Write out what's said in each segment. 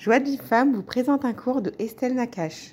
Joie de vie femme vous présente un cours de Estelle Nakache.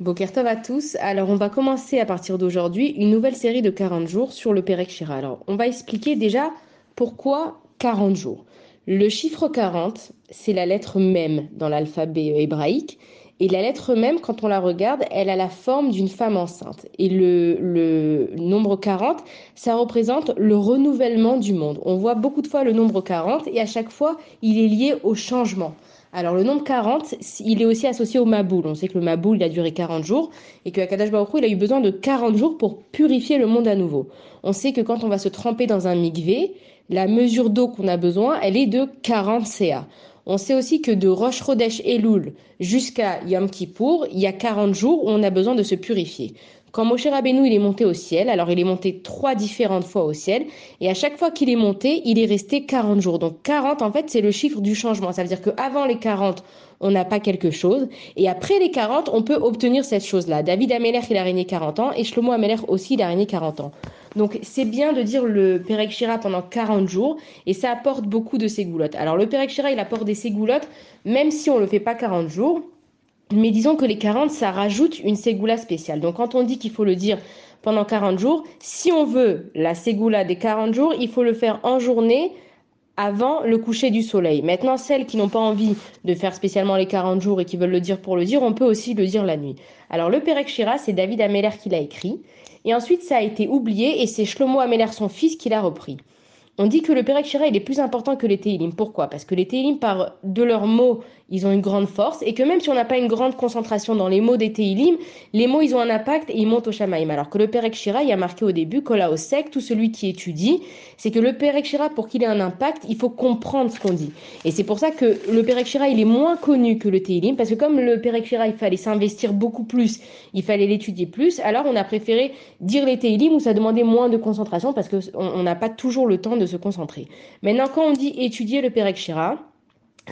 Bokertov à tous. Alors, on va commencer à partir d'aujourd'hui une nouvelle série de 40 jours sur le Perek Shira. Alors, on va expliquer déjà pourquoi 40 jours. Le chiffre 40, c'est la lettre même dans l'alphabet hébraïque. Et la lettre même, quand on la regarde, elle a la forme d'une femme enceinte. Et le, le, nombre 40, ça représente le renouvellement du monde. On voit beaucoup de fois le nombre 40 et à chaque fois, il est lié au changement. Alors le nombre 40, il est aussi associé au Maboul. On sait que le Maboul, a duré 40 jours et que Akadash Baruch il a eu besoin de 40 jours pour purifier le monde à nouveau. On sait que quand on va se tremper dans un migvé, la mesure d'eau qu'on a besoin, elle est de 40 CA. On sait aussi que de Rosh Chodesh Elul jusqu'à Yom Kippour, il y a 40 jours où on a besoin de se purifier. Quand Moshe Rabbeinu il est monté au ciel, alors il est monté trois différentes fois au ciel, et à chaque fois qu'il est monté, il est resté 40 jours. Donc 40, en fait, c'est le chiffre du changement. Ça veut dire qu'avant les 40, on n'a pas quelque chose, et après les 40, on peut obtenir cette chose-là. David Ameler, il a régné 40 ans, et Shlomo Ameler aussi, il a régné 40 ans. Donc c'est bien de dire le Perek Shira pendant 40 jours, et ça apporte beaucoup de ségoulottes. Alors le Perek Shira, il apporte des ségoulottes, même si on ne le fait pas 40 jours, mais disons que les 40, ça rajoute une ségoula spéciale. Donc quand on dit qu'il faut le dire pendant 40 jours, si on veut la ségoula des 40 jours, il faut le faire en journée avant le coucher du soleil. Maintenant, celles qui n'ont pas envie de faire spécialement les 40 jours et qui veulent le dire pour le dire, on peut aussi le dire la nuit. Alors le Perek Shira, c'est David Ameller qui l'a écrit. Et ensuite, ça a été oublié et c'est Shlomo Ameller, son fils, qui l'a repris. On dit que le Perek Shira, il est plus important que les Teilim. Pourquoi? Parce que les Teilim, par de leurs mots, ils ont une grande force et que même si on n'a pas une grande concentration dans les mots des Teilim, les mots ils ont un impact et ils montent au Shamaïm. Alors que le Perek Shira, il y a marqué au début, Kola sec, tout celui qui étudie, c'est que le Perek Shira, pour qu'il ait un impact, il faut comprendre ce qu'on dit. Et c'est pour ça que le Perek Shira, il est moins connu que le Teilim, parce que comme le Perek Shira, il fallait s'investir beaucoup plus, il fallait l'étudier plus, alors on a préféré dire les Teilim où ça demandait moins de concentration parce qu'on n'a pas toujours le temps de se concentrer. Maintenant, quand on dit étudier le Perek Shira,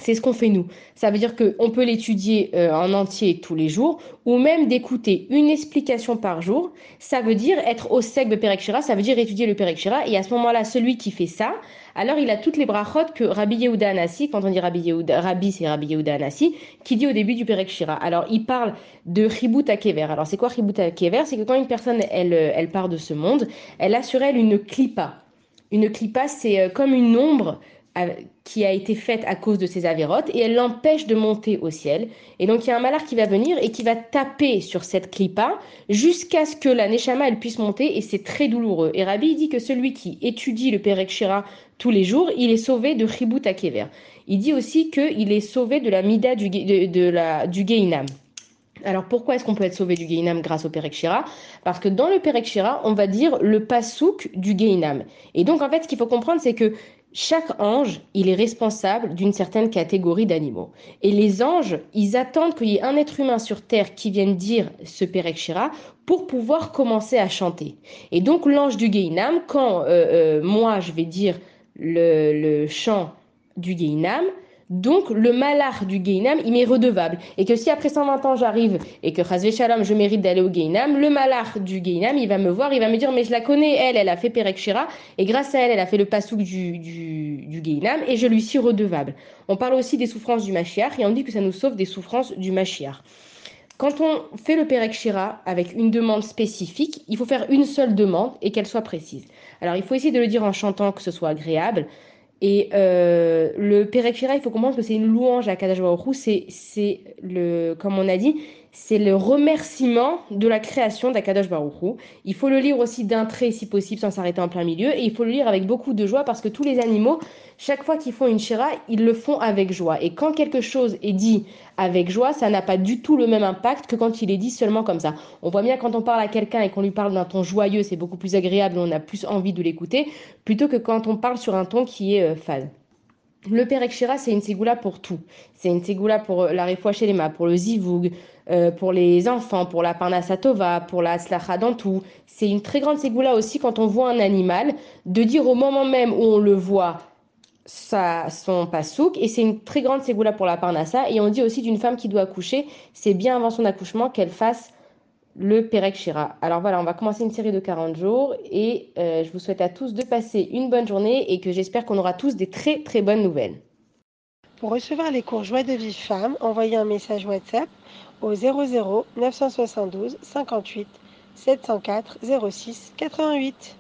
c'est ce qu'on fait nous. Ça veut dire qu'on peut l'étudier euh, en entier tous les jours ou même d'écouter une explication par jour. Ça veut dire être au sec de Perek ça veut dire étudier le Perek Et à ce moment-là, celui qui fait ça, alors il a toutes les brachot que Rabbi Yehuda Anassi, quand on dit Rabbi Yehuda, Rabbi c'est Rabbi Yehuda Anassi, qui dit au début du Perek Alors il parle de Chibut Akever. Alors c'est quoi Chibut Akever C'est que quand une personne, elle, elle part de ce monde, elle a sur elle une clipa. Une clipa, c'est euh, comme une ombre qui a été faite à cause de ses avérotes et elle l'empêche de monter au ciel. Et donc il y a un malheur qui va venir et qui va taper sur cette clipa jusqu'à ce que la Neshama elle puisse monter et c'est très douloureux. Et Rabbi dit que celui qui étudie le Perek Shira tous les jours, il est sauvé de Chibut Akever. Il dit aussi qu'il est sauvé de la Mida du, du Geinam. Alors pourquoi est-ce qu'on peut être sauvé du Geinam grâce au Perek Shira? Parce que dans le Perek Shira, on va dire le pasouk du Geinam. Et donc en fait, ce qu'il faut comprendre, c'est que chaque ange, il est responsable d'une certaine catégorie d'animaux. Et les anges, ils attendent qu'il y ait un être humain sur Terre qui vienne dire ce Perek Shira pour pouvoir commencer à chanter. Et donc l'ange du Geinam, quand euh, euh, moi je vais dire le, le chant du Geinam, donc, le malach du Geinam, il m'est redevable. Et que si après 120 ans j'arrive et que Chazvé Shalom, je mérite d'aller au Geinam, le malach du Geinam, il va me voir, il va me dire, mais je la connais, elle, elle a fait Perek Shira, et grâce à elle, elle a fait le pasouk du, du, et je lui suis redevable. On parle aussi des souffrances du Mashiach, et on dit que ça nous sauve des souffrances du Mashiach. Quand on fait le Perek Shira avec une demande spécifique, il faut faire une seule demande et qu'elle soit précise. Alors, il faut essayer de le dire en chantant que ce soit agréable. Et euh, le Perek il faut comprendre que c'est une louange à Kadash c'est, c'est le, comme on a dit, c'est le remerciement de la création d'Akadosh Baruchou. Il faut le lire aussi d'un trait si possible sans s'arrêter en plein milieu et il faut le lire avec beaucoup de joie parce que tous les animaux, chaque fois qu'ils font une shira, ils le font avec joie. Et quand quelque chose est dit avec joie, ça n'a pas du tout le même impact que quand il est dit seulement comme ça. On voit bien quand on parle à quelqu'un et qu'on lui parle d'un ton joyeux, c'est beaucoup plus agréable, on a plus envie de l'écouter plutôt que quand on parle sur un ton qui est euh, fade. Le Perek Shira, c'est une ségoula pour tout. C'est une ségoula pour la chez pour le zivoug, euh, pour les enfants, pour la parnasatova, pour la slacha dans tout. C'est une très grande ségoula aussi quand on voit un animal, de dire au moment même où on le voit ça, son pasouk, et c'est une très grande ségoula pour la parnassa. Et on dit aussi d'une femme qui doit accoucher, c'est bien avant son accouchement qu'elle fasse le Perek Shira. Alors voilà, on va commencer une série de 40 jours et euh, je vous souhaite à tous de passer une bonne journée et que j'espère qu'on aura tous des très très bonnes nouvelles. Pour recevoir les cours Joie de Vive Femme, envoyez un message WhatsApp au 00 972 58 704 06 88.